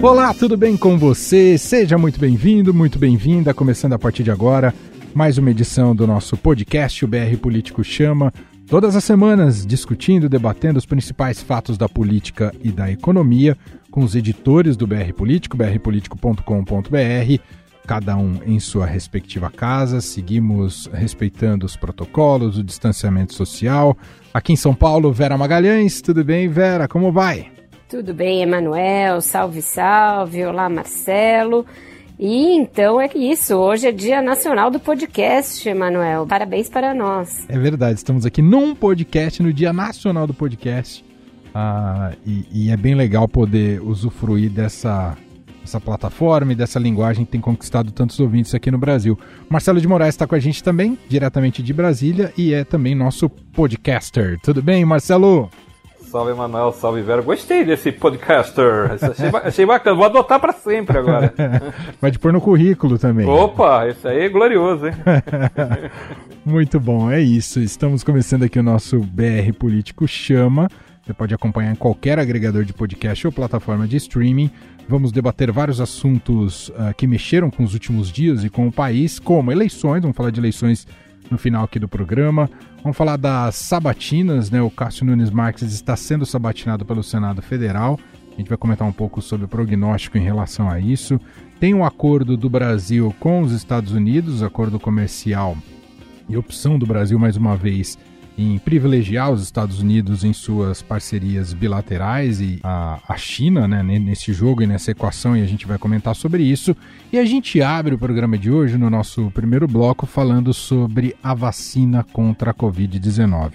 Olá, tudo bem com você? Seja muito bem-vindo, muito bem-vinda. Começando a partir de agora, mais uma edição do nosso podcast, o BR Político Chama. Todas as semanas, discutindo, debatendo os principais fatos da política e da economia, com os editores do BR Político, brpolitico.com.br, cada um em sua respectiva casa. Seguimos respeitando os protocolos, o distanciamento social. Aqui em São Paulo, Vera Magalhães. Tudo bem, Vera? Como vai? Tudo bem, Emanuel? Salve, salve. Olá, Marcelo. E então é isso. Hoje é Dia Nacional do Podcast, Emanuel. Parabéns para nós. É verdade, estamos aqui num podcast, no Dia Nacional do Podcast. Ah, e, e, é bem legal poder usufruir dessa, dessa plataforma e dessa linguagem que tem conquistado tantos ouvintes aqui no Brasil. Marcelo de Moraes está com a gente também, diretamente de Brasília, e é também nosso podcaster. Tudo bem, Marcelo? Salve, Manuel. Salve, Vera. Gostei desse podcaster. Achei, achei bacana. Vou adotar para sempre agora. Vai te pôr no currículo também. Opa, isso aí é glorioso, hein? Muito bom, é isso. Estamos começando aqui o nosso BR Político Chama. Você pode acompanhar em qualquer agregador de podcast ou plataforma de streaming. Vamos debater vários assuntos uh, que mexeram com os últimos dias e com o país, como eleições, vamos falar de eleições no final aqui do programa. Vamos falar das sabatinas, né? O Cássio Nunes Marques está sendo sabatinado pelo Senado Federal. A gente vai comentar um pouco sobre o prognóstico em relação a isso. Tem um acordo do Brasil com os Estados Unidos, acordo comercial e opção do Brasil, mais uma vez, em privilegiar os Estados Unidos em suas parcerias bilaterais e a, a China, né, nesse jogo e nessa equação, e a gente vai comentar sobre isso. E a gente abre o programa de hoje no nosso primeiro bloco falando sobre a vacina contra a Covid-19.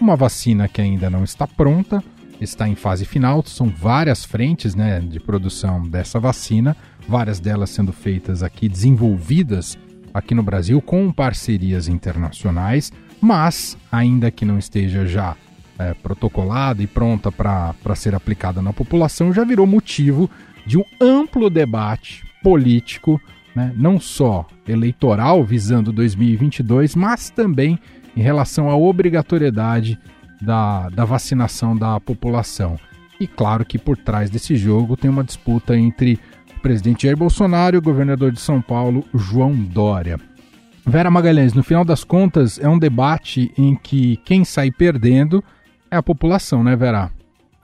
Uma vacina que ainda não está pronta, está em fase final, são várias frentes né, de produção dessa vacina, várias delas sendo feitas aqui, desenvolvidas aqui no Brasil com parcerias internacionais mas, ainda que não esteja já é, protocolada e pronta para ser aplicada na população, já virou motivo de um amplo debate político, né, não só eleitoral visando 2022, mas também em relação à obrigatoriedade da, da vacinação da população. E claro que por trás desse jogo tem uma disputa entre o presidente Jair Bolsonaro e o governador de São Paulo, João Dória. Vera Magalhães, no final das contas, é um debate em que quem sai perdendo é a população, né, Vera?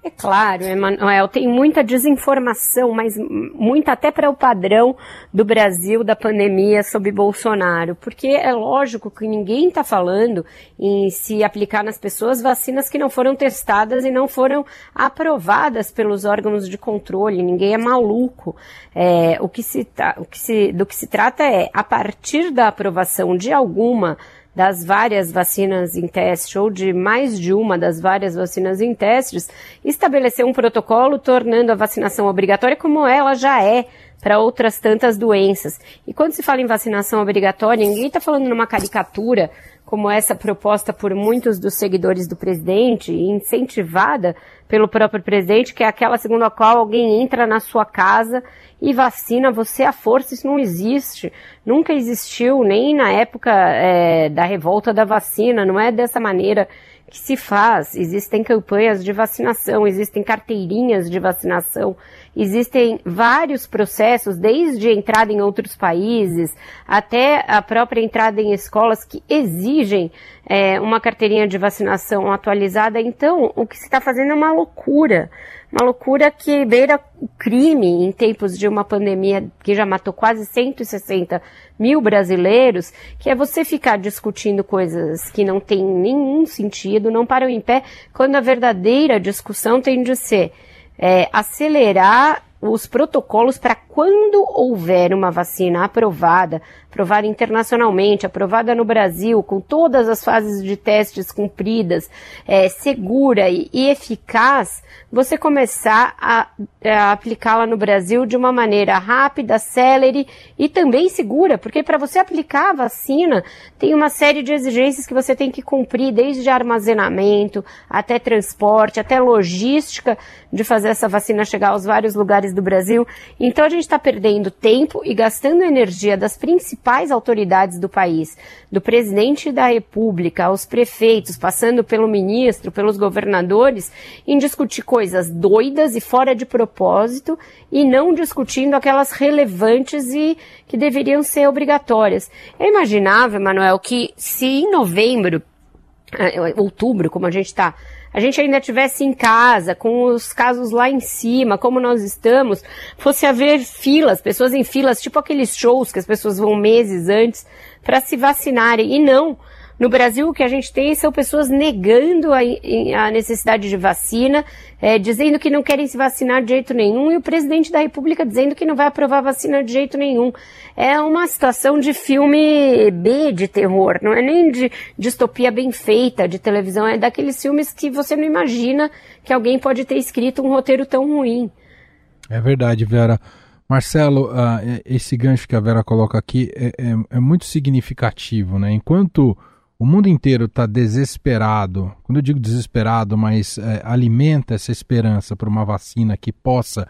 É claro, Emanuel, tem muita desinformação, mas muita até para o padrão do Brasil da pandemia sob Bolsonaro, porque é lógico que ninguém está falando em se aplicar nas pessoas vacinas que não foram testadas e não foram aprovadas pelos órgãos de controle, ninguém é maluco. É, o que se, o que se, do que se trata é, a partir da aprovação de alguma das várias vacinas em teste ou de mais de uma das várias vacinas em testes, estabelecer um protocolo tornando a vacinação obrigatória como ela já é para outras tantas doenças. E quando se fala em vacinação obrigatória, ninguém está falando numa caricatura como essa proposta por muitos dos seguidores do presidente incentivada pelo próprio presidente, que é aquela segundo a qual alguém entra na sua casa e vacina você à força, isso não existe. Nunca existiu, nem na época é, da revolta da vacina, não é dessa maneira que se faz. Existem campanhas de vacinação, existem carteirinhas de vacinação, existem vários processos, desde a entrada em outros países até a própria entrada em escolas que exigem é, uma carteirinha de vacinação atualizada. Então, o que se está fazendo é uma loucura. Uma loucura que beira o crime em tempos de uma pandemia que já matou quase 160 mil brasileiros, que é você ficar discutindo coisas que não têm nenhum sentido, não param em pé, quando a verdadeira discussão tem de ser é, acelerar os protocolos para quando houver uma vacina aprovada, aprovada internacionalmente, aprovada no Brasil, com todas as fases de testes cumpridas, é, segura e, e, eficaz, você começar a, a aplicá-la no Brasil de uma maneira rápida, célere e também segura, porque para você aplicar a vacina, tem uma série de exigências que você tem que cumprir, desde armazenamento, até transporte, até logística de fazer essa vacina chegar aos vários lugares lugares do Brasil. Então a gente está perdendo tempo e gastando energia das principais autoridades do país, do presidente da República, aos prefeitos, passando pelo ministro, pelos governadores, em discutir coisas doidas e fora de propósito e não discutindo aquelas relevantes e que deveriam ser obrigatórias. Eu imaginava, Manuel, que se em novembro, eh, outubro, como a gente está a gente ainda tivesse em casa, com os casos lá em cima, como nós estamos, fosse haver filas, pessoas em filas, tipo aqueles shows que as pessoas vão meses antes para se vacinarem. E não, no Brasil, o que a gente tem são pessoas negando a, a necessidade de vacina, é, dizendo que não querem se vacinar de jeito nenhum, e o presidente da República dizendo que não vai aprovar vacina de jeito nenhum. É uma situação de filme B de terror, não é nem de distopia bem feita de televisão, é daqueles filmes que você não imagina que alguém pode ter escrito um roteiro tão ruim. É verdade, Vera. Marcelo, uh, esse gancho que a Vera coloca aqui é, é, é muito significativo, né? Enquanto o mundo inteiro está desesperado, quando eu digo desesperado, mas é, alimenta essa esperança por uma vacina que possa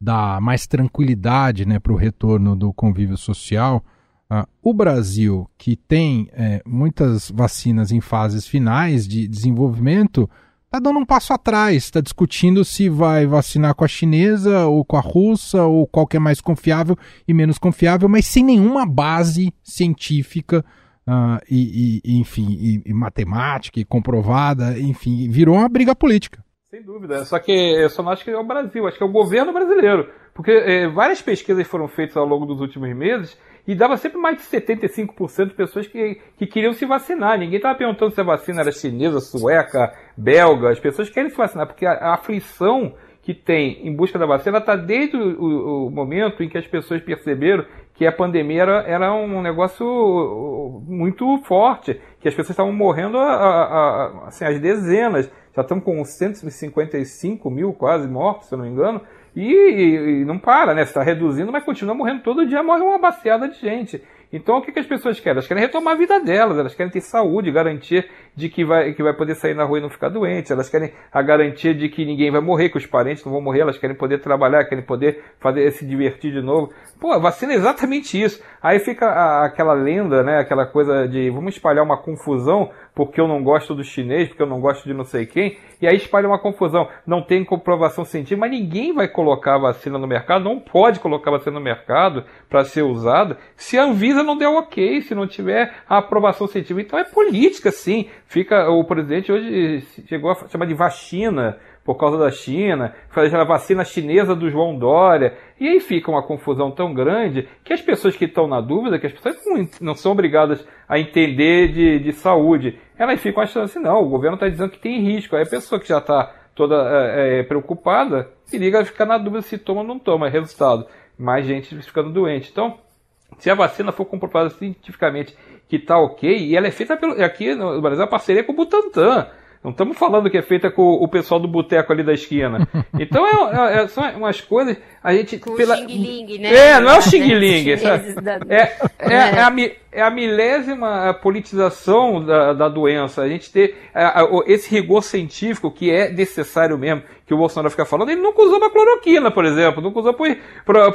dar mais tranquilidade né, para o retorno do convívio social. Uh, o Brasil, que tem é, muitas vacinas em fases finais de desenvolvimento, está dando um passo atrás, está discutindo se vai vacinar com a chinesa ou com a russa ou qual que é mais confiável e menos confiável, mas sem nenhuma base científica uh, e, e, enfim, e, e, matemática e comprovada, enfim, virou uma briga política. Sem dúvida. Só que eu só não acho que é o Brasil, acho que é o governo brasileiro. Porque é, várias pesquisas foram feitas ao longo dos últimos meses e dava sempre mais de 75% de pessoas que, que queriam se vacinar. Ninguém estava perguntando se a vacina era chinesa, sueca, belga. As pessoas querem se vacinar, porque a, a aflição que tem em busca da vacina está desde o, o, momento em que as pessoas perceberam que a pandemia era, era um negócio muito forte, que as pessoas estavam morrendo a, a, a, assim, às dezenas, já estão com 155 mil quase mortos, se eu não me engano, e, e, e não para, né? Está reduzindo, mas continua morrendo todo dia, morre uma baciada de gente. Então o que, que as pessoas querem? Elas querem retomar a vida delas, elas querem ter saúde, garantir de que vai, que vai poder sair na rua e não ficar doente, elas querem a garantia de que ninguém vai morrer, que os parentes não vão morrer, elas querem poder trabalhar, querem poder fazer se divertir de novo. Pô, a vacina é exatamente isso. Aí fica a, aquela lenda, né? Aquela coisa de vamos espalhar uma confusão porque eu não gosto do chinês, porque eu não gosto de não sei quem, e aí espalha uma confusão. Não tem comprovação científica, mas ninguém vai colocar a vacina no mercado, não pode colocar a vacina no mercado para ser usada se a Anvisa não der ok, se não tiver a aprovação científica. Então é política, sim. Fica o presidente hoje chegou a chamar de vacina por causa da China, fazer a vacina chinesa do João Dória. E aí fica uma confusão tão grande que as pessoas que estão na dúvida, que as pessoas não são obrigadas a entender de, de saúde, elas ficam achando assim, não, o governo está dizendo que tem risco. Aí a pessoa que já está toda é, é, preocupada, se liga a ficar na dúvida se toma ou não toma. Resultado, mais gente ficando doente. Então, se a vacina for comprovada cientificamente que está ok, e ela é feita pelo, aqui no Brasil, a parceria com o Butantan. Não estamos falando que é feita com o pessoal do boteco ali da esquina. Então é, é, é, são umas coisas. A gente. Com pela... o xing né? É, não é o Xing Ling. É, é, é, é, a, é a milésima politização da, da doença. A gente ter esse rigor científico que é necessário mesmo, que o Bolsonaro fica falando, ele nunca usou a cloroquina, por exemplo, nunca usou para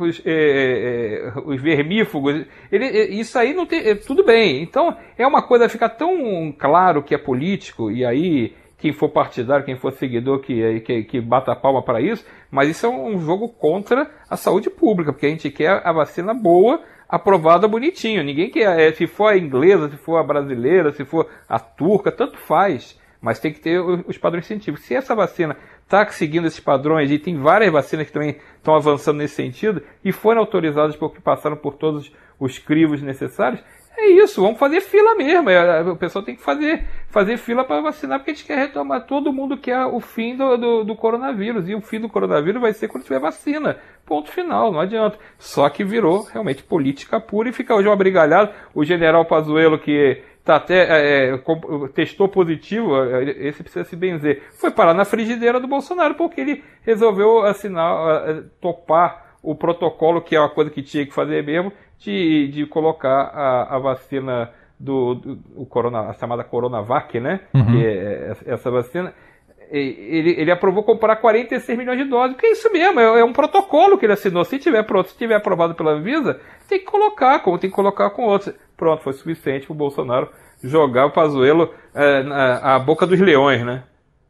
os é, os vermífugos. Ele, isso aí não tem. Tudo bem. Então é uma coisa fica tão claro que é político, e aí quem for partidário, quem for seguidor, que, que, que bata a palma para isso, mas isso é um jogo contra a saúde pública, porque a gente quer a vacina boa, aprovada bonitinho. Ninguém quer, é, se for a inglesa, se for a brasileira, se for a turca, tanto faz. Mas tem que ter os padrões científicos. Se essa vacina está seguindo esses padrões, e tem várias vacinas que também estão avançando nesse sentido, e foram autorizadas porque passaram por todos os crivos necessários, é isso, vamos fazer fila mesmo. É, o pessoal tem que fazer, fazer fila para vacinar, porque a gente quer retomar. Todo mundo quer o fim do, do, do, coronavírus. E o fim do coronavírus vai ser quando tiver vacina. Ponto final, não adianta. Só que virou realmente política pura e fica hoje uma brigalhada. O general Pazuello, que tá até é, é testou positivo, é, esse precisa se benzer, foi parar na frigideira do Bolsonaro, porque ele resolveu assinar, topar o protocolo, que é uma coisa que tinha que fazer mesmo, de, de colocar a, a vacina do, do o corona, a chamada Coronavac, né? Uhum. Que é essa vacina. ele, ele aprovou comprar 46 milhões de doses, porque é isso mesmo, é, é, um protocolo que ele assinou. Se tiver pronto, se tiver aprovado pela Anvisa, tem que colocar, como tem que colocar com outros. Pronto, foi suficiente para o Bolsonaro jogar o Pazuello é, na a boca dos leões, né?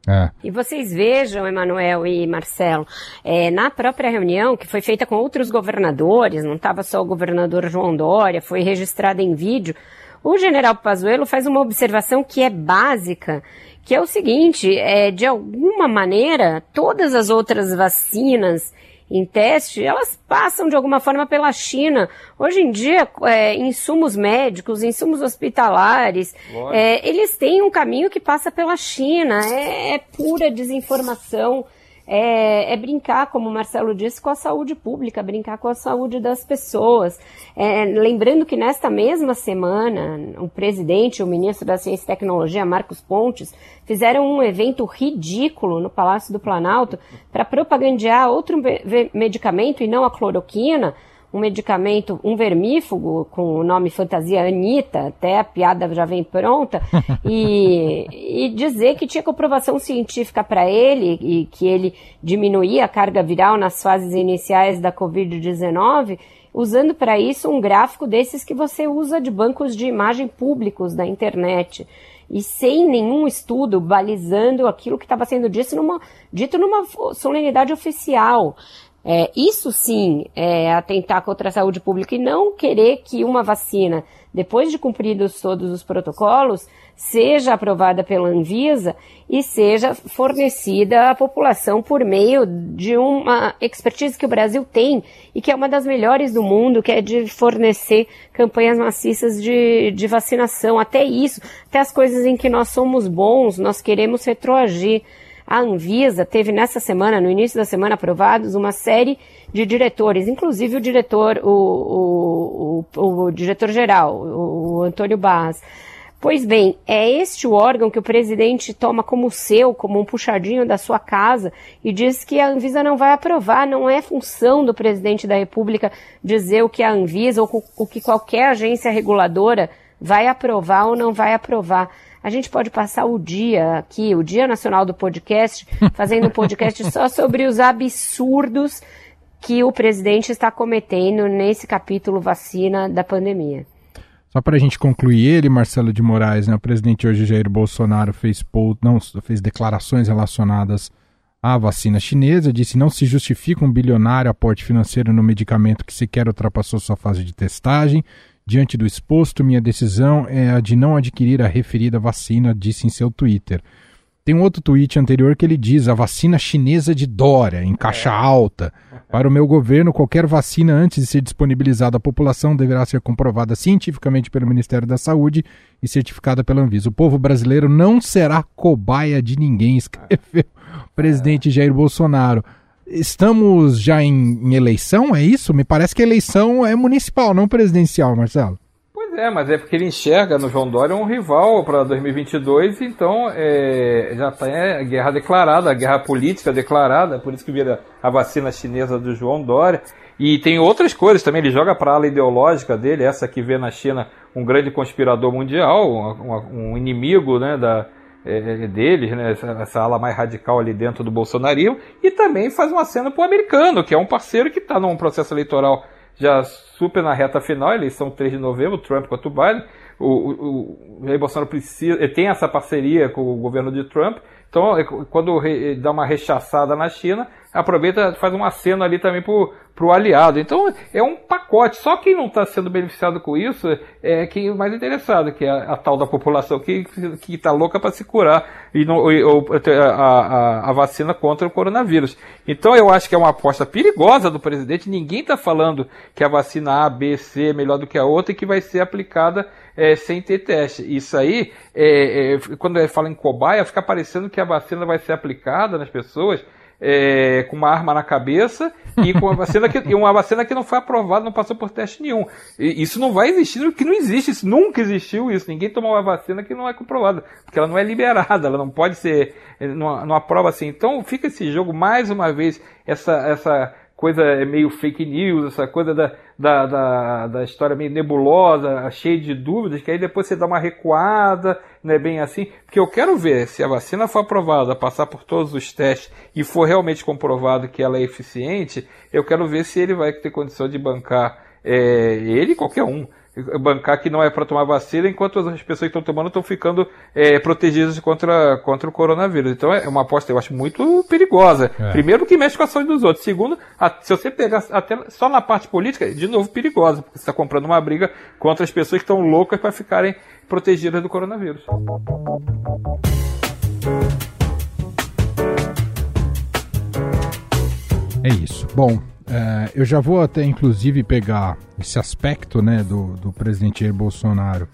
É. E vocês vejam, Emanuel e Marcelo, é, na própria reunião, que foi feita com outros governadores, não estava só o governador João Dória, foi registrada em vídeo, o general Pazuello faz uma observação que é básica, que é o seguinte, é, de alguma maneira, todas as outras vacinas em teste, elas passam de alguma forma pela China. Hoje em dia, é, insumos médicos, insumos hospitalares, é, eles têm um caminho que passa pela China. É, é pura desinformação é, é, brincar, como o Marcelo disse, com a saúde pública, brincar com a saúde das pessoas. É, lembrando que nesta mesma semana, o presidente o ministro da Ciência e Tecnologia, Marcos Pontes, fizeram um evento ridículo no Palácio do Planalto para propagandear outro medicamento e não a cloroquina, um medicamento, um vermífugo com o nome fantasia Anitta, até a piada já vem pronta, e, e dizer que tinha comprovação científica para ele e que ele diminuía a carga viral nas fases iniciais da Covid-19, usando para isso um gráfico desses que você usa de bancos de imagem públicos da internet e sem nenhum estudo balizando aquilo que estava sendo dito numa, dito numa solenidade oficial. É, isso sim é atentar contra a saúde pública e não querer que uma vacina, depois de cumpridos todos os protocolos, seja aprovada pela Anvisa e seja fornecida à população por meio de uma expertise que o Brasil tem e que é uma das melhores do mundo, que é de fornecer campanhas maciças de, de vacinação. Até isso, até as coisas em que nós somos bons, nós queremos retroagir. A Anvisa teve nessa semana, no início da semana, aprovados uma série de diretores, inclusive o diretor, o, o, o, o diretor-geral, o, Antônio Barras. Pois bem, é este o órgão que o presidente toma como seu, como um puxadinho da sua casa, e diz que a Anvisa não vai aprovar, não é função do presidente da República dizer o que a Anvisa ou o que qualquer agência reguladora vai aprovar ou não vai aprovar. A gente pode passar o dia aqui, o Dia Nacional do Podcast, fazendo um podcast só sobre os absurdos que o presidente está cometendo nesse capítulo vacina da pandemia. Só para a gente concluir, ele, Marcelo de Moraes, né, o presidente hoje, Jair Bolsonaro, fez, não, fez declarações relacionadas à vacina chinesa, disse não se justifica um bilionário aporte financeiro no medicamento que sequer ultrapassou sua fase de testagem, Diante do exposto, minha decisão é a de não adquirir a referida vacina, disse em seu Twitter. Tem um outro tweet anterior que ele diz: a vacina chinesa de Dória, em caixa é. alta. Para o meu governo, qualquer vacina antes de ser disponibilizada à população deverá ser comprovada cientificamente pelo Ministério da Saúde e certificada pela Anvisa. O povo brasileiro não será cobaia de ninguém, escreveu o presidente Jair Bolsonaro. Estamos já em, em, eleição, é isso? Me parece que a eleição é municipal, não presidencial, Marcelo. Pois é, mas é porque ele enxerga no João Dória um rival para 2022, então é, já está é, guerra declarada, a guerra política declarada, por isso que vira a vacina chinesa do João Dória. E tem outras coisas também, ele joga para a ala ideológica dele, essa que vê na China um grande conspirador mundial, um, um inimigo né, da, é, deles, né, essa, essa, ala mais radical ali dentro do bolsonarismo, e também faz uma cena para o americano, que é um parceiro que está num processo eleitoral já super na reta final, eleição 3 de novembro, Trump contra o Biden. O, o, o Jair Bolsonaro precisa, tem essa parceria com o governo de Trump, então é, quando dá uma rechaçada na China, aproveita faz um aceno ali também pro, pro aliado. Então é um pacote. Só quem não está sendo beneficiado com isso é quem é mais interessado, que é a, a tal da população que que está louca para se curar e não, ou, a, a, a, vacina contra o coronavírus. Então eu acho que é uma aposta perigosa do presidente. Ninguém está falando que a vacina A, B, C é melhor do que a outra e que vai ser aplicada é, sem ter teste. Isso aí, é, é, quando fala em cobaia, fica parecendo que a vacina vai ser aplicada nas pessoas é, com uma arma na cabeça e com uma vacina que, uma vacina que não foi aprovada, não passou por teste nenhum. E isso não vai existir, porque não existe, isso nunca existiu isso. Ninguém tomou uma vacina que não é comprovada, porque ela não é liberada, ela não pode ser, não, não aprova assim. Então fica esse jogo mais uma vez, essa, essa coisa é meio fake news, essa coisa da, da, da, da, história meio nebulosa, cheia de dúvidas, que aí depois você dá uma recuada, não é bem assim. Porque eu quero ver se a vacina for aprovada, passar por todos os testes e for realmente comprovado que ela é eficiente, eu quero ver se ele vai ter condição de bancar é, ele qualquer um bancar que não é para tomar vacina, enquanto as pessoas que estão tomando estão ficando é, protegidas contra, contra o coronavírus. Então é uma aposta, eu acho, muito perigosa. É. Primeiro, que mexe com a saúde dos outros. Segundo, a, se você pegar até só na parte política, de novo, perigosa, porque você está comprando uma briga contra as pessoas que estão loucas para ficarem protegidas do coronavírus. É isso. Bom, é, eu já vou até inclusive pegar esse aspecto né, do, do presidente Jair Bolsonaro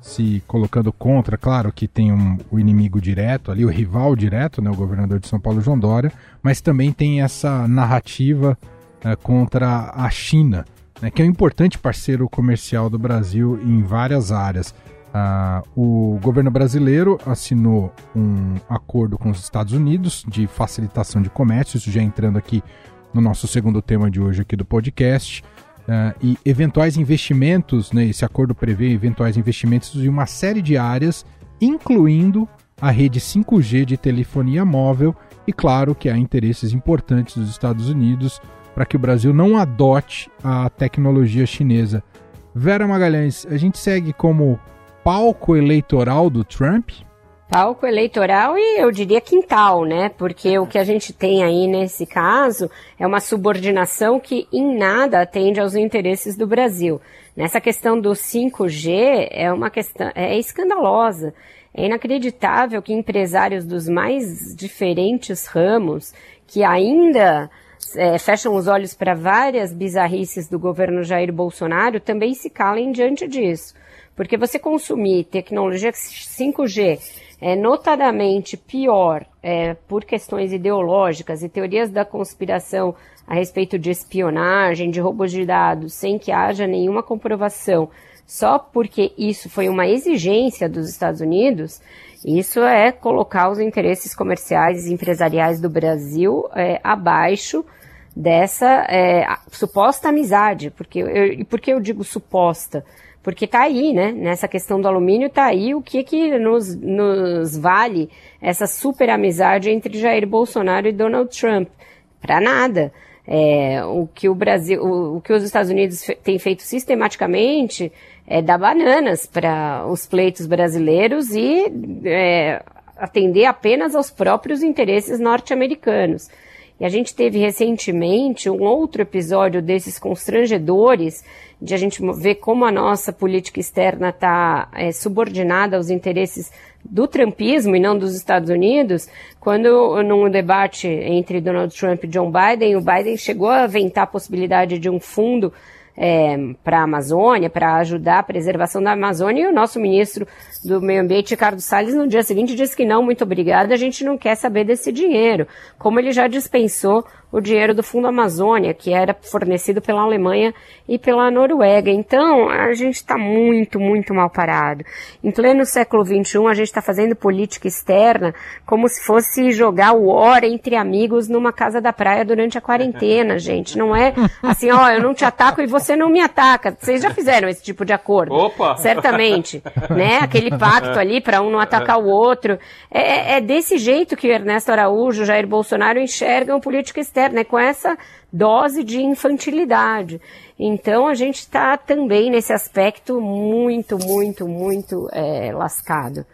se colocando contra, claro que tem um, o inimigo direto ali, o rival direto, né, o governador de São Paulo, João Dória, mas também tem essa narrativa é, contra a China, né, que é um importante parceiro comercial do Brasil em várias áreas. Ah, o governo brasileiro assinou um acordo com os Estados Unidos de facilitação de comércio, isso já entrando aqui no nosso segundo tema de hoje aqui do podcast. Uh, e eventuais investimentos, né, esse acordo prevê eventuais investimentos em uma série de áreas, incluindo a rede 5G de telefonia móvel, e claro que há interesses importantes dos Estados Unidos para que o Brasil não adote a tecnologia chinesa. Vera Magalhães, a gente segue como palco eleitoral do Trump? Palco eleitoral e eu diria quintal, né? Porque o que a gente tem aí nesse caso é uma subordinação que em nada atende aos interesses do Brasil. Nessa questão do 5G é uma questão é escandalosa. É inacreditável que empresários dos mais diferentes ramos que ainda é, fecham os olhos para várias bizarrices do governo Jair Bolsonaro também se calem diante disso. Porque você consumir tecnologia 5G é notadamente pior é, por questões ideológicas e teorias da conspiração a respeito de espionagem, de roubos de dados, sem que haja nenhuma comprovação, só porque isso foi uma exigência dos Estados Unidos, isso é colocar os interesses comerciais e empresariais do Brasil é, abaixo dessa é, suposta amizade. Porque eu, e por que eu digo suposta? Porque tá aí, né? Nessa questão do alumínio tá aí o que que nos, nos vale essa super amizade entre Jair Bolsonaro e Donald Trump. Para nada. É, o que o Brasil, o, o que os Estados Unidos têm feito sistematicamente é dar bananas para os pleitos brasileiros e é, atender apenas aos próprios interesses norte-americanos. E a gente teve recentemente um outro episódio desses constrangedores, de a gente ver como a nossa política externa está é, subordinada aos interesses do trumpismo e não dos Estados Unidos, quando num debate entre Donald Trump e John Biden, o Biden chegou a aventar a possibilidade de um fundo é, para a Amazônia, para ajudar a preservação da Amazônia, e o nosso ministro do Meio Ambiente, Ricardo Salles, no dia seguinte disse que não, muito obrigada, a gente não quer saber desse dinheiro, como ele já dispensou o dinheiro do Fundo Amazônia, que era fornecido pela Alemanha e pela Noruega. Então, a gente está muito, muito mal parado. Em pleno século XXI, a gente está fazendo política externa como se fosse jogar o hora entre amigos numa casa da praia durante a quarentena, gente. Não é assim, ó, eu não te ataco e você não me ataca. Vocês já fizeram esse tipo de acordo? Opa! Certamente. Né? Aquele pacto ali para um não atacar o outro. É, é desse jeito que o Ernesto Araújo, Jair Bolsonaro enxergam política externa né, com essa dose de infantilidade. Então a gente está também nesse aspecto muito, muito, muito é, lascado.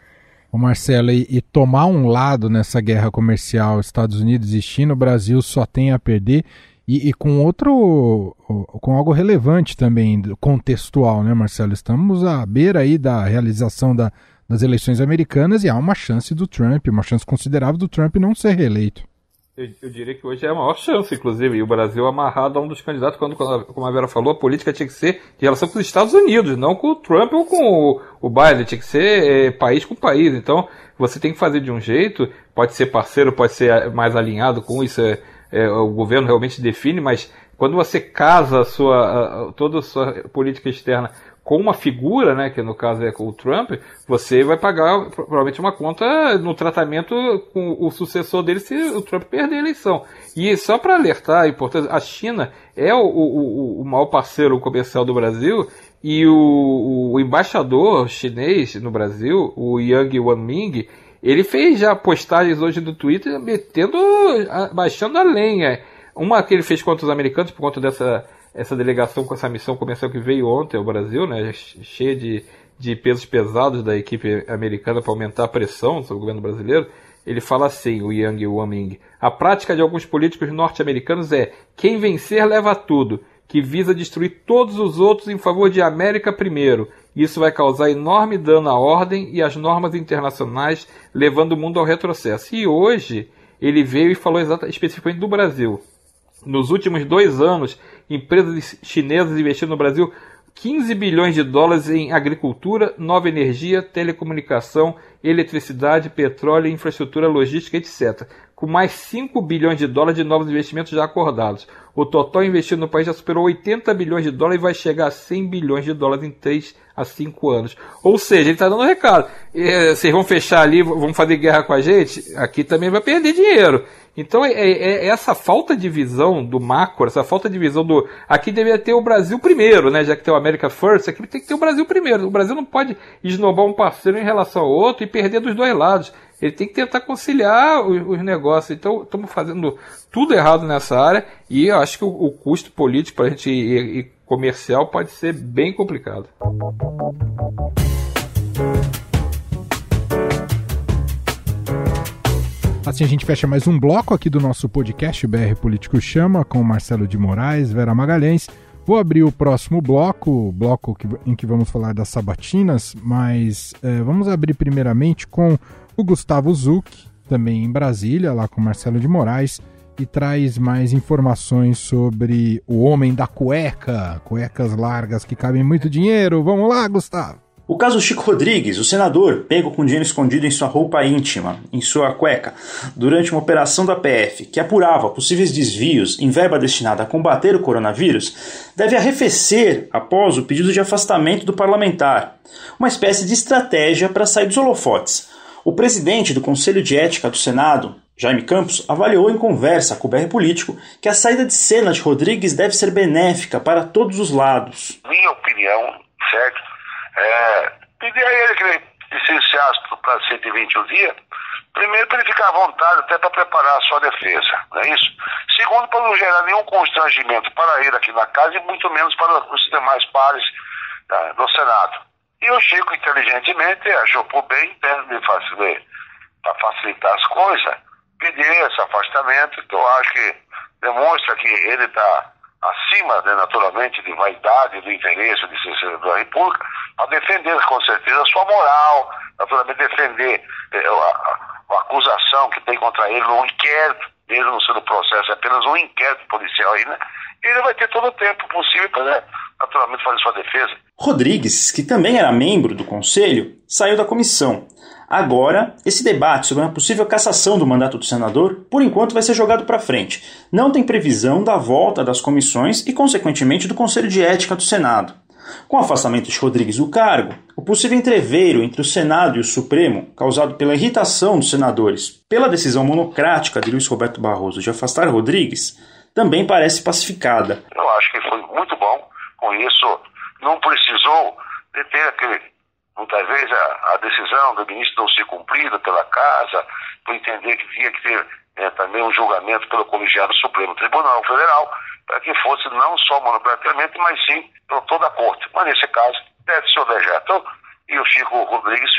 O Marcelo, e, e, tomar um lado nessa guerra comercial Estados Unidos e China, o Brasil só tem a perder. E, e, com outro, com algo relevante também, contextual, né, Marcelo? Estamos à beira aí da realização da, das eleições americanas e há uma chance do Trump, uma chance considerável do Trump não ser reeleito. Eu, eu, diria que hoje é a maior chance, inclusive, e o Brasil amarrado a um dos candidatos, quando, como a Vera falou, a política tinha que ser de relação com os Estados Unidos, não com o Trump ou com o, o Biden, tinha que ser é, país com país. Então, você tem que fazer de um jeito, pode ser parceiro, pode ser mais alinhado com isso, é, é, o governo realmente define, mas quando você casa a sua, a, toda a sua política externa com uma figura, né, que no caso é o Trump, você vai pagar provavelmente uma conta no tratamento com o sucessor dele se o Trump perder a eleição. E só para alertar a importância, a China é o, o, o maior parceiro comercial do Brasil e o, o embaixador chinês no Brasil, o Yang Wanming, ele fez já postagens hoje no Twitter metendo, baixando a lenha. Uma que ele fez contra os americanos por conta dessa essa delegação com essa missão comercial que veio ontem ao Brasil, né, cheia de, de pesos pesados da equipe americana para aumentar a pressão sobre o governo brasileiro, ele fala assim, o Yang Waming, a prática de alguns políticos norte-americanos é quem vencer leva tudo, que visa destruir todos os outros em favor de América primeiro. Isso vai causar enorme dano à ordem e às normas internacionais, levando o mundo ao retrocesso. E hoje ele veio e falou especificamente do Brasil. Nos últimos dois anos, empresas chinesas investiram no Brasil 15 bilhões de dólares em agricultura, nova energia, telecomunicação, eletricidade, petróleo, infraestrutura logística, etc., com mais 5 bilhões de dólares de novos investimentos já acordados. O total investido no país já superou 80 bilhões de dólares e vai chegar a 100 bilhões de dólares em 3 a 5 anos. Ou seja, ele está dando um recado. É, vocês vão fechar ali, vão fazer guerra com a gente? Aqui também vai perder dinheiro. Então é, é, é, essa falta de visão do macro, essa falta de visão do. Aqui deveria ter o Brasil primeiro, né? Já que tem o America First, aqui tem que ter o Brasil primeiro. O Brasil não pode esnobar um parceiro em relação ao outro e perder dos dois lados. Ele tem que tentar conciliar os, os negócios. Então estamos fazendo tudo errado nessa área e acho que o, o custo político para a gente ir, ir comercial pode ser bem complicado. Assim a gente fecha mais um bloco aqui do nosso podcast BR Político Chama com Marcelo de Moraes, Vera Magalhães. Vou abrir o próximo bloco, o bloco que, em que vamos falar das sabatinas, mas é, vamos abrir primeiramente com o Gustavo Zuc, também em Brasília, lá com Marcelo de Moraes, e traz mais informações sobre o homem da cueca, cuecas largas que cabem muito dinheiro. Vamos lá, Gustavo! O caso Chico Rodrigues, o senador, pego com dinheiro escondido em sua roupa íntima, em sua cueca, durante uma operação da PF que apurava possíveis desvios em verba destinada a combater o coronavírus, deve arrefecer após o pedido de afastamento do parlamentar, uma espécie de estratégia para sair dos holofotes. O presidente do Conselho de Ética do Senado, Jaime Campos, avaliou em conversa com o BR Político que a saída de cena de Rodrigues deve ser benéfica para todos os lados. Minha opinião, certo? É, pedir a ele que ele licenciasse para 121 dias, primeiro para ele ficar à vontade até para preparar a sua defesa, não é isso? Segundo, para não gerar nenhum constrangimento para ele aqui na casa e muito menos para os demais pares tá, do Senado. E o Chico, inteligentemente, achou por bem, né, para facilitar as coisas, pedir esse afastamento, que eu acho que demonstra que ele está acima, né, naturalmente, de vaidade, do interesse de ser da República, a defender com certeza a sua moral, naturalmente defender eh, a, a, acusação que tem contra ele no inquérito, mesmo sendo processo, é apenas um inquérito policial aí, né? Ele vai ter todo o tempo possível para, né, naturalmente, fazer sua defesa. Rodrigues, que também era membro do conselho, saiu da comissão. Agora, esse debate sobre uma possível cassação do mandato do senador, por enquanto, vai ser jogado para frente. Não tem previsão da volta das comissões e, consequentemente, do Conselho de Ética do Senado. Com o afastamento de Rodrigues do cargo, o possível entreveiro entre o Senado e o Supremo, causado pela irritação dos senadores pela decisão monocrática de Luiz Roberto Barroso de afastar Rodrigues, também parece pacificada. Eu acho que foi muito bom. Com isso, não precisou de ter aquele. Muitas vezes a, a decisão do ministro não ser cumprida pela casa, por entender que tinha que ter é, também um julgamento pelo colegiado Supremo Tribunal Federal, para que fosse não só monocraticamente, mas sim por toda a corte. Mas nesse caso, deve ser o dejeto. E o Chico Rodrigues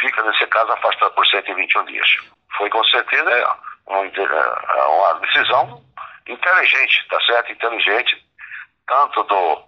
fica, nesse caso, afastado por 121 dias. Foi com certeza uma, uma decisão inteligente, tá certo? Inteligente, tanto do,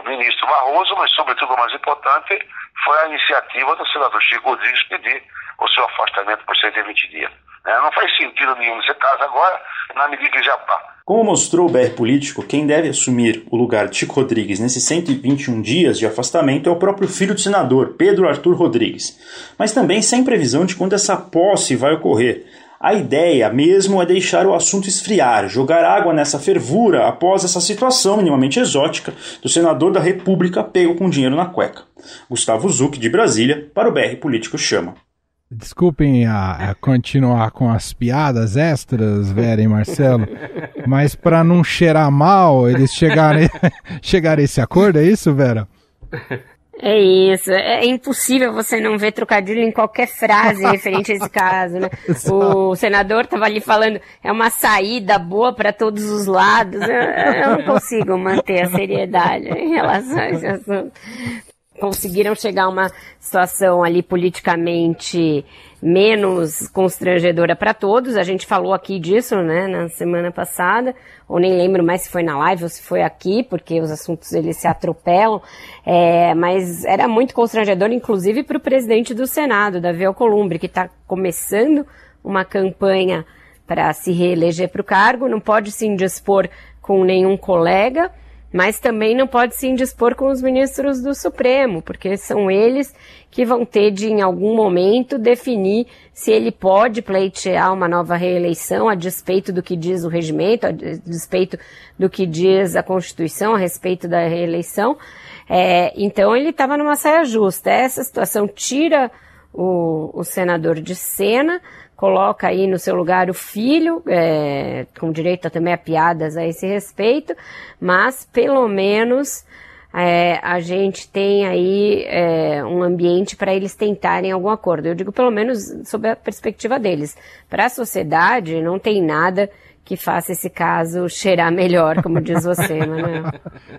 do ministro Barroso, mas, sobretudo, o mais importante, foi a iniciativa do senador Chico Rodrigues pedir o seu afastamento por 120 dias. Né? Não faz sentido nenhum nesse caso agora, na medida que já está. Como mostrou o BR Político, quem deve assumir o lugar de Chico Rodrigues nesses 121 dias de afastamento é o próprio filho do senador, Pedro Arthur Rodrigues. Mas também sem previsão de quando essa posse vai ocorrer. A ideia mesmo é deixar o assunto esfriar, jogar água nessa fervura após essa situação minimamente exótica do senador da República pego com dinheiro na cueca. Gustavo Zuc, de Brasília, para o BR Político Chama. Desculpem a, a, continuar com as piadas extras, Vera e Marcelo, mas para não cheirar mal, eles chegarem, chegaram a esse acordo, é isso, Vera? É isso. É impossível você não ver trocadilho em qualquer frase referente a esse caso, né? O senador estava ali falando, é uma saída boa para todos os lados. Eu, eu não consigo manter a seriedade em relação a esse assunto conseguiram chegar a uma situação ali politicamente menos constrangedora para todos. A gente falou aqui disso, né, na semana passada, ou nem lembro mais se foi na live ou se foi aqui, porque os assuntos eles se atropelam. É, mas era muito constrangedor, inclusive para o presidente do Senado, Davi Alcolumbre, que está começando uma campanha para se reeleger para o cargo, não pode se indispor com nenhum colega mas também não pode se indispor com os ministros do Supremo, porque são eles que vão ter de, em algum momento, definir se ele pode pleitear uma nova reeleição a despeito do que diz o regimento, a despeito do que diz a Constituição a respeito da reeleição. É, então ele estava numa saia justa. Essa situação tira o, o senador de cena, coloca aí no seu lugar o filho, é, com direito também a piadas a esse respeito, mas pelo menos é, a gente tem aí é, um ambiente para eles tentarem algum acordo. Eu digo pelo menos sob a perspectiva deles. Para a sociedade não tem nada que faça esse caso cheirar melhor, como diz você, Manuel.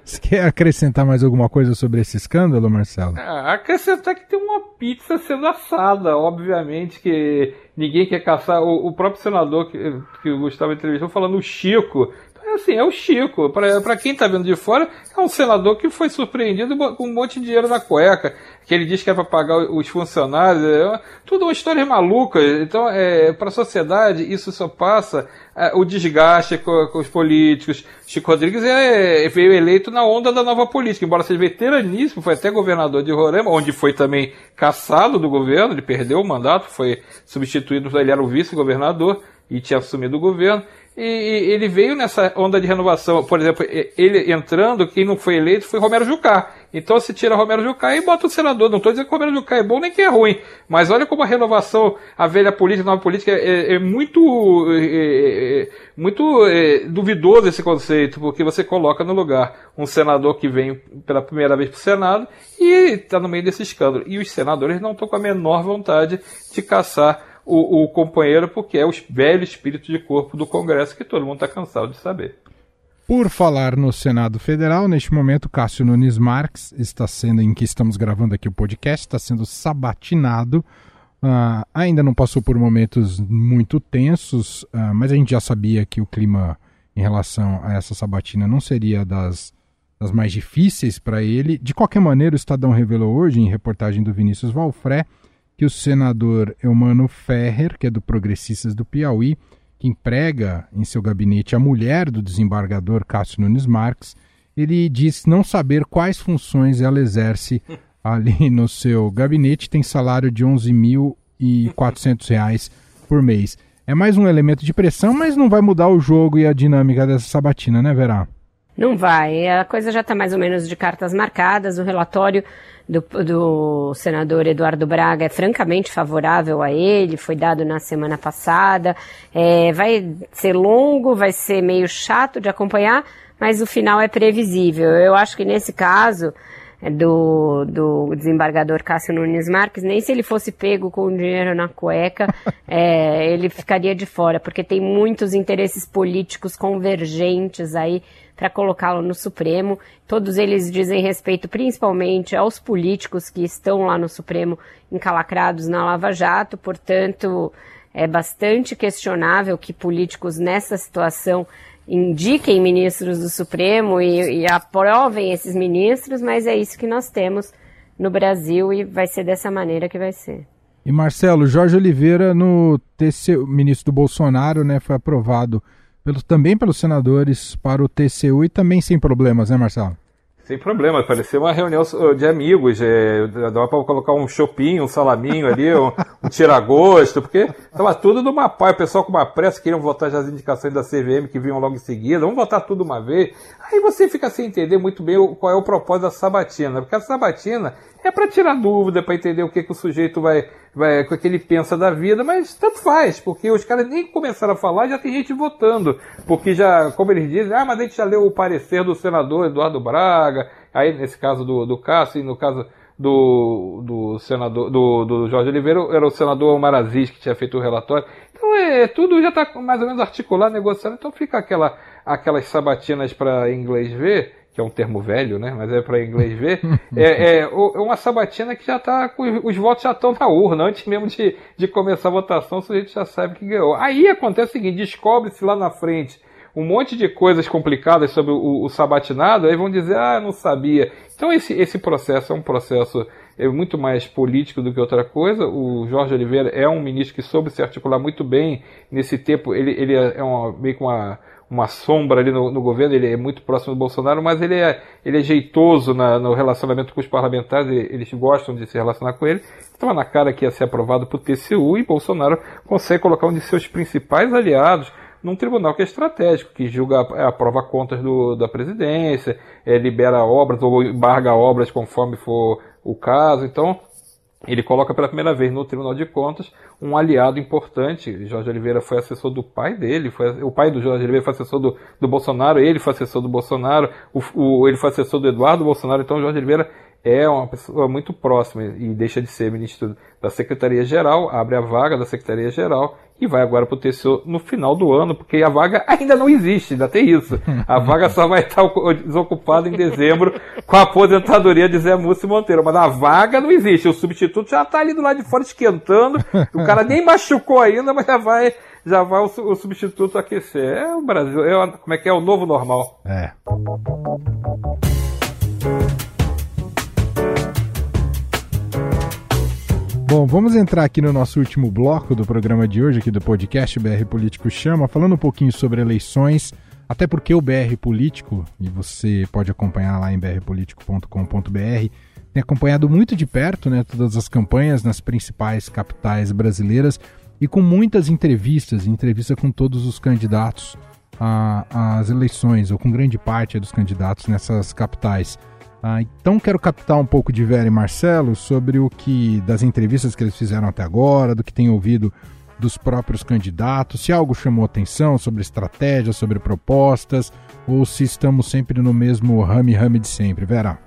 Você quer acrescentar mais alguma coisa sobre esse escândalo, Marcelo? É, acrescentar que tem uma pizza sendo assada, obviamente que ninguém quer caçar. O, o próprio senador que, que o Gustavo entrevistou falando o Chico, assim, é o Chico. Para quem está vendo de fora, é um senador que foi surpreendido com um monte de dinheiro na cueca, que ele diz que é para pagar os funcionários. É tudo uma história maluca. Então, é, para a sociedade, isso só passa é, o desgaste com, com, os políticos. Chico Rodrigues é, veio eleito na onda da nova política, embora seja veteraníssimo, foi até governador de Roraima, onde foi também caçado do governo, ele perdeu o mandato, foi substituído, ele era o vice-governador e tinha assumido o governo e ele veio nessa onda de renovação. Por exemplo, ele entrando, quem não foi eleito foi Romero Jucá. Então se tira Romero Jucá e bota o senador. Não estou dizendo que Romero Jucá é bom nem que é ruim, mas olha como a renovação, a velha política, a nova política, é, é muito, é, é muito é, duvidoso esse conceito, porque você coloca no lugar um senador que vem pela primeira vez para o Senado e está no meio desse escândalo. E os senadores não estão com a menor vontade de caçar o, o companheiro, porque é o velho espírito de corpo do Congresso que todo mundo está cansado de saber. Por falar no Senado Federal, neste momento, Cássio Nunes Marques está sendo, em que estamos gravando aqui o podcast, está sendo sabatinado. Uh, ainda não passou por momentos muito tensos, uh, mas a gente já sabia que o clima em relação a essa sabatina não seria das, das mais difíceis para ele. De qualquer maneira, o Estadão revelou hoje, em reportagem do Vinícius Valfré, que o senador Eumano Ferrer, que é do Progressistas do Piauí, que emprega em seu gabinete a mulher do desembargador Cássio Nunes Marques, ele diz não saber quais funções ela exerce ali no seu gabinete, tem salário de R$ 11.400 por mês. É mais um elemento de pressão, mas não vai mudar o jogo e a dinâmica dessa sabatina, né, Verá? Não vai. A coisa já está mais ou menos de cartas marcadas. O relatório do, do, senador Eduardo Braga é francamente favorável a ele, foi dado na semana passada. É, vai ser longo, vai ser meio chato de acompanhar, mas o final é previsível. Eu acho que nesse caso é, do, do desembargador Cássio Nunes Marques, nem se ele fosse pego com dinheiro na cueca, é, ele ficaria de fora, porque tem muitos interesses políticos convergentes aí para colocá-lo no Supremo. Todos eles dizem respeito principalmente aos políticos que estão lá no Supremo encalacrados na Lava Jato, portanto, é bastante questionável que políticos nessa situação indiquem ministros do Supremo e, e aprovem esses ministros, mas é isso que nós temos no Brasil e vai ser dessa maneira que vai ser. E Marcelo, Jorge Oliveira, no TCU, ministro do Bolsonaro, né, foi aprovado pelo, também pelos senadores para o TCU e também sem problemas, né, Marcelo? Sem problema, parecia uma reunião de amigos, é, dava para colocar um chopinho, um salaminho ali, um, um tiragosto, porque estava tudo numa paz, o pessoal com uma pressa queriam votar já as indicações da CVM que vinham logo em seguida, vamos votar tudo uma vez. Aí você fica sem entender muito bem qual é o propósito da sabatina, porque a sabatina é para tirar dúvida, para entender o que, que o sujeito vai, vai, o que ele pensa da vida, mas tanto faz, porque os caras nem começaram a falar, já tem gente votando, porque já, como eles dizem, ah, mas a gente já leu o parecer do senador Eduardo Braga, aí nesse caso do, do Cássio, e no caso do, do senador, do, do Jorge Oliveira, era o senador Omar Aziz que tinha feito o relatório. Então é, tudo já está mais ou menos articulado, negociado, então fica aquela, aquelas sabatinas para inglês ver, que é um termo velho, né? Mas é para inglês ver, é, é, uma sabatina que já está os votos já estão na urna, antes mesmo de, de começar a votação, o sujeito já sabe que ganhou. Aí acontece o seguinte, descobre-se lá na frente um monte de coisas complicadas sobre o, o sabatinado, aí vão dizer, ah, não sabia. Então esse, esse processo é um processo é muito mais político do que outra coisa. O Jorge Oliveira é um ministro que soube se articular muito bem nesse tempo. Ele, ele é uma, meio que uma uma sombra ali no, no, governo, ele é muito próximo do Bolsonaro, mas ele é, ele é jeitoso na, no relacionamento com os parlamentares, eles gostam de se relacionar com ele. Estava na cara que ia ser aprovado por TCU e Bolsonaro consegue colocar um de seus principais aliados num tribunal que é estratégico, que julga, aprova contas do, da presidência, é, libera obras ou embarga obras conforme for o caso. Então, ele coloca pela primeira vez no Tribunal de Contas um aliado importante. Jorge Oliveira foi assessor do pai dele, foi, o pai do Jorge Oliveira foi assessor do, do Bolsonaro, ele foi assessor do Bolsonaro, o, o, ele foi assessor do Eduardo Bolsonaro, então Jorge Oliveira é uma pessoa muito próxima e deixa de ser ministro da Secretaria-Geral, abre a vaga da Secretaria-Geral e vai agora para o TCU no final do ano, porque a vaga ainda não existe, ainda tem isso. A vaga só vai estar desocupada em dezembro com a aposentadoria de Zé Múcio Monteiro, mas a vaga não existe, o substituto já está ali do lado de fora esquentando, o cara nem machucou ainda, mas já vai já vai o, o substituto aquecer. É o Brasil, é, como é que é o novo normal. É. Bom, vamos entrar aqui no nosso último bloco do programa de hoje, aqui do podcast BR Político Chama, falando um pouquinho sobre eleições, até porque o BR Político, e você pode acompanhar lá em brpolitico.com.br, tem acompanhado muito de perto né, todas as campanhas nas principais capitais brasileiras e com muitas entrevistas, entrevista com todos os candidatos às eleições, ou com grande parte dos candidatos nessas capitais. Ah, então quero captar um pouco de Vera e Marcelo sobre o que das entrevistas que eles fizeram até agora, do que tem ouvido dos próprios candidatos, se algo chamou atenção sobre estratégia, sobre propostas, ou se estamos sempre no mesmo rame-rame de sempre. Vera.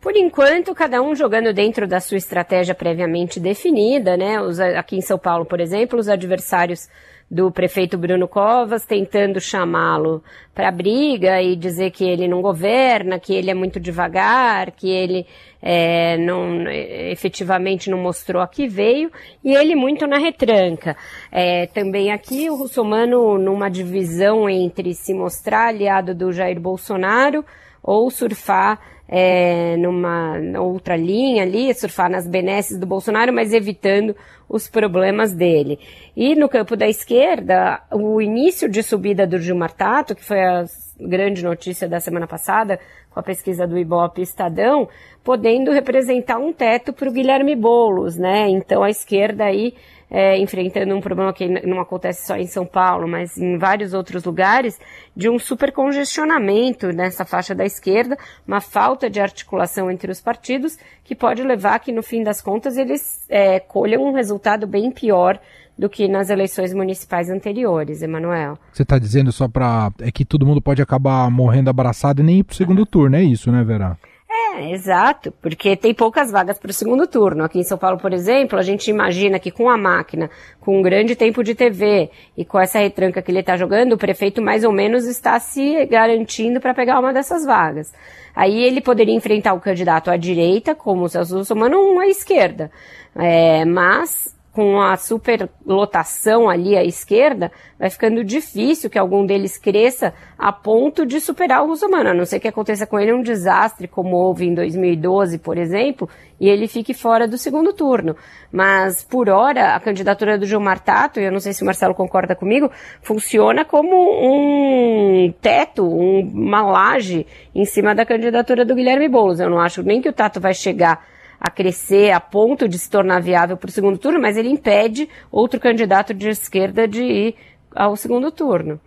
Por enquanto, cada um jogando dentro da sua estratégia previamente definida, né? Aqui em São Paulo, por exemplo, os adversários do prefeito Bruno Covas tentando chamá-lo para briga e dizer que ele não governa, que ele é muito devagar, que ele é, não, efetivamente não mostrou a que veio, e ele muito na retranca. É, também aqui o Russomano numa divisão entre se mostrar aliado do Jair Bolsonaro ou surfar é, numa outra linha ali, surfar nas benesses do Bolsonaro, mas evitando os problemas dele. E no campo da esquerda, o início de subida do Gilmar Tato, que foi a grande notícia da semana passada, com a pesquisa do Ibope Estadão, podendo representar um teto para o Guilherme Boulos, né? Então a esquerda aí é, enfrentando um problema que não acontece só em São Paulo, mas em vários outros lugares, de um supercongestionamento nessa faixa da esquerda, uma falta de articulação entre os partidos, que pode levar que, no fim das contas, eles é, colham um resultado bem pior do que nas eleições municipais anteriores, Emanuel. Você está dizendo só para é que todo mundo pode acabar morrendo abraçado e nem ir para o segundo turno, é isso, né, Vera? É, exato, porque tem poucas vagas para o segundo turno. Aqui em São Paulo, por exemplo, a gente imagina que com a máquina, com um grande tempo de TV e com essa retranca que ele está jogando, o prefeito mais ou menos está se garantindo para pegar uma dessas vagas. Aí ele poderia enfrentar o candidato à direita, como o Celso Russomano, ou à esquerda. É, mas com a superlotação ali à esquerda, vai ficando difícil que algum deles cresça a ponto de superar o Russomano, a não ser que aconteça com ele um desastre, como houve em 2012, por exemplo, e ele fique fora do segundo turno. Mas, por hora, a candidatura do Gilmar Tato, e eu não sei se o Marcelo concorda comigo, funciona como um teto, uma laje em cima da candidatura do Guilherme Boulos. Eu não acho nem que o Tato vai chegar a crescer a ponto de se tornar viável para o segundo turno, mas ele impede outro candidato de esquerda de ir ao segundo turno.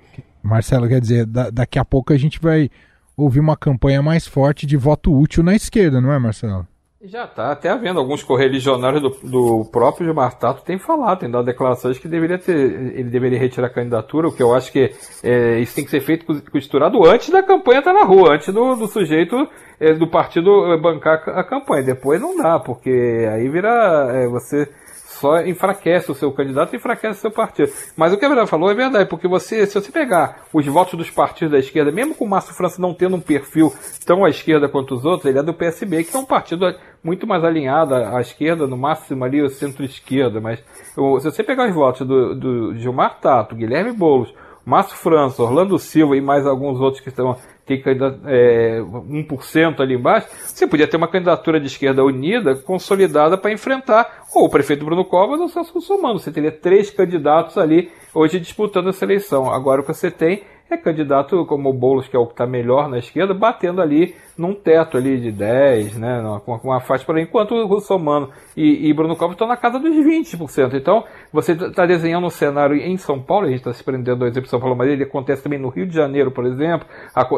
Marcelo, quer dizer, da, daqui a pouco a gente vai ouvir uma campanha mais forte de voto útil na esquerda, não é, Marcelo? Já está até havendo alguns correligionários do, do próprio Gilmar Tato tem falado, tem dado declarações que deveria ter, ele deveria retirar a candidatura, o que eu acho que é, isso tem que ser feito costurado antes da campanha estar tá na rua, antes do, do sujeito é, do partido bancar a campanha. Depois não dá, porque aí vira é, você só enfraquece o seu candidato e enfraquece o seu partido. Mas o que a Vera falou é verdade, porque você, se você pegar os votos dos partidos da esquerda, mesmo com o Márcio França não tendo um perfil tão à esquerda quanto os outros, ele é do PSB, que é um partido muito mais alinhado à esquerda, no máximo ali o centro-esquerda. Mas se você pegar os votos do, do Gilmar Tato, Guilherme Boulos, Márcio França, Orlando Silva e mais alguns outros que estão tem é, 1% ali embaixo, você podia ter uma candidatura de esquerda unida, consolidada para enfrentar ou o prefeito Bruno Covas ou o Celso Russomano. Você teria três candidatos ali hoje disputando essa eleição. Agora o que você tem é candidato como o Boulos, que é o que está melhor na esquerda, batendo ali num teto ali de 10, né, com uma faixa para enquanto o Russomano e, e Bruno Covas estão na casa dos 20%. Então, você está desenhando um cenário em São Paulo, a gente está se prendendo ao exemplo de São Paulo, mas ele acontece também no Rio de Janeiro, por exemplo,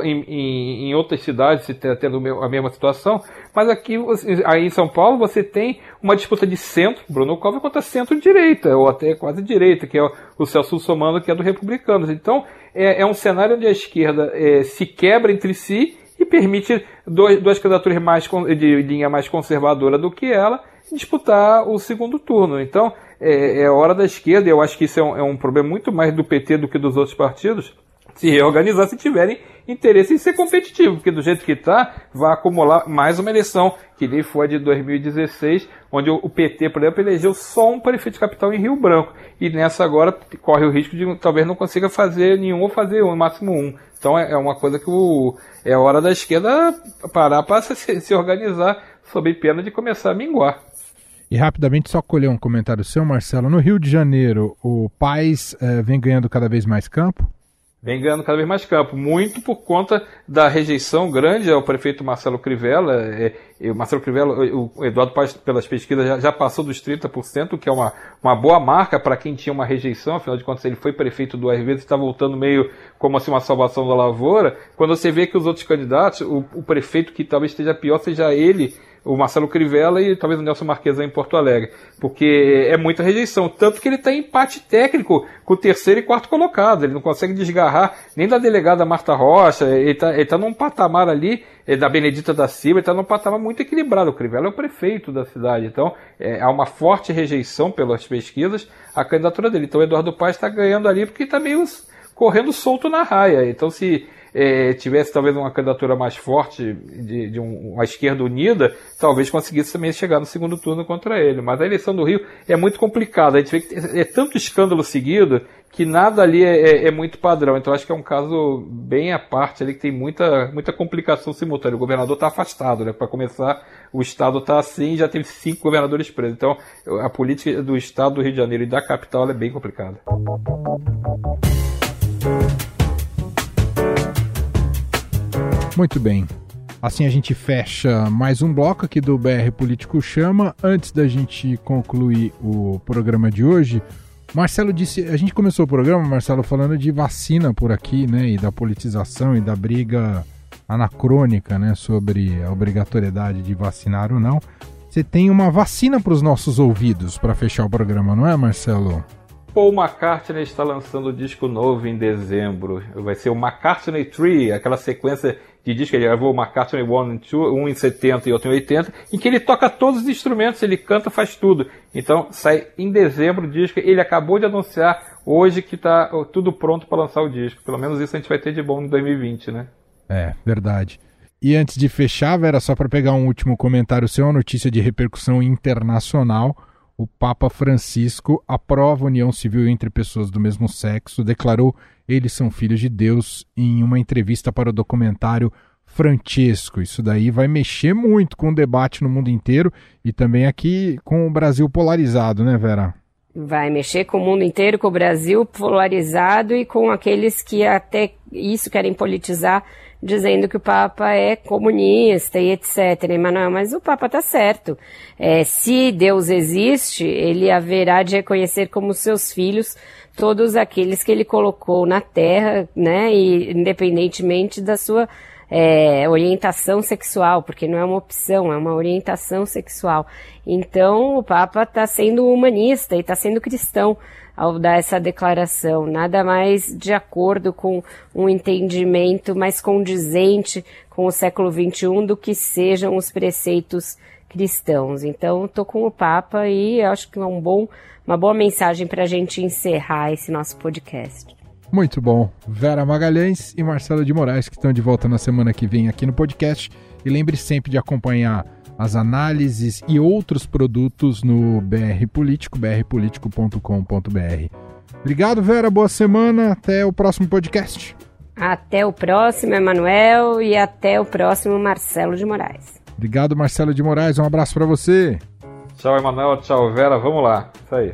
em, em, em outras cidades, se tendo a mesma situação, mas aqui aí em São Paulo você tem uma disputa de centro, Bruno Covas contra centro-direita, ou até quase direita, que é o Celso Russomano, que é do Republicanos. Então, é, é um cenário onde a esquerda é, se quebra entre si e permite dois, duas candidaturas mais de linha mais conservadora do que ela disputar o segundo turno. Então, é, é hora da esquerda, eu acho que isso é um, é um problema muito mais do PT do que dos outros partidos, se reorganizar se tiverem interesse em ser competitivo, porque do jeito que está, vai acumular mais uma eleição, que nem foi a de 2016, onde o PT, por exemplo, elegeu só um prefeito de capital em Rio Branco, e nessa agora corre o risco de talvez não consiga fazer nenhum ou fazer um, máximo um. Então é, é uma coisa que o, é hora da esquerda parar para se, se organizar sob pena de começar a minguar. E rapidamente só colher um comentário seu, Marcelo. No Rio de Janeiro, o Paz eh, vem ganhando cada vez mais campo? Vem ganhando cada vez mais campo, muito por conta da rejeição grande ao prefeito Marcelo Crivella. É, o Marcelo Crivella, o Eduardo Paz, pelas pesquisas, já, já passou dos 30%, o que é uma, uma boa marca para quem tinha uma rejeição, afinal de contas ele foi prefeito duas vezes está voltando meio como assim uma salvação da lavoura. Quando você vê que os outros candidatos, o, o prefeito que talvez esteja pior seja ele o Marcelo Crivella e talvez o Nelson Marquesa em Porto Alegre, porque é muita rejeição, tanto que ele está em empate técnico com o terceiro e quarto colocado, ele não consegue desgarrar nem da delegada Marta Rocha, ele está ele tá num patamar ali, é, da Benedita da Silva, ele está num patamar muito equilibrado, o Crivella é o prefeito da cidade, então é, há uma forte rejeição pelas pesquisas. A candidatura dele, então o Eduardo Paes está ganhando ali porque está meio correndo solto na raia, então se é, tivesse talvez uma candidatura mais forte de, de um, uma esquerda unida, talvez conseguisse também chegar no segundo turno contra ele. Mas a eleição do Rio é muito complicada. A gente vê que é tanto escândalo seguido que nada ali é, é, é muito padrão. Então acho que é um caso bem à parte ali que tem muita, muita complicação simultânea. O governador está afastado, né? Para começar, o estado está assim, já teve cinco governadores presos. Então a política do estado do Rio de Janeiro e da capital é bem complicada. Muito bem. Assim a gente fecha mais um bloco aqui do BR Político Chama. Antes da gente concluir o programa de hoje, Marcelo disse, a gente começou o programa, Marcelo, falando de vacina por aqui, né, e da politização e da briga anacrônica, né, sobre a obrigatoriedade de vacinar ou não. Você tem uma vacina para os nossos ouvidos para fechar o programa, não é, Marcelo? Paul McCartney está lançando disco novo em dezembro. Vai ser o McCartney Tree, aquela sequência de disco que ele gravou, o McCartney 1 um em 70 e outro em 80, em que ele toca todos os instrumentos, ele canta, faz tudo. Então sai em dezembro o disco. Ele acabou de anunciar hoje que está tudo pronto para lançar o disco. Pelo menos isso a gente vai ter de bom em 2020, né? É, verdade. E antes de fechar, Vera, só para pegar um último comentário seu, uma notícia de repercussão internacional o Papa Francisco aprova a união civil entre pessoas do mesmo sexo, declarou eles são filhos de Deus em uma entrevista para o documentário Francesco. Isso daí vai mexer muito com o debate no mundo inteiro e também aqui com o Brasil polarizado, né, Vera? Vai mexer com o mundo inteiro, com o Brasil polarizado e com aqueles que até isso querem politizar, dizendo que o Papa é comunista e etc. Emanuel, mas o Papa está certo. É, se Deus existe, ele haverá de reconhecer como seus filhos todos aqueles que ele colocou na Terra, né, e independentemente da sua é, orientação sexual, porque não é uma opção, é uma orientação sexual. Então o Papa está sendo humanista e está sendo cristão ao dar essa declaração, nada mais de acordo com um entendimento mais condizente com o século XXI do que sejam os preceitos cristãos. Então, estou com o Papa e acho que é um bom, uma boa mensagem para a gente encerrar esse nosso podcast. Muito bom. Vera Magalhães e Marcelo de Moraes, que estão de volta na semana que vem aqui no podcast. E lembre sempre de acompanhar as análises e outros produtos no BR Político, brpolitico.com.br. Obrigado, Vera. Boa semana. Até o próximo podcast. Até o próximo, Emanuel, e até o próximo, Marcelo de Moraes. Obrigado, Marcelo de Moraes. Um abraço para você. Tchau, Emanuel. Tchau, Vera. Vamos lá. Isso aí.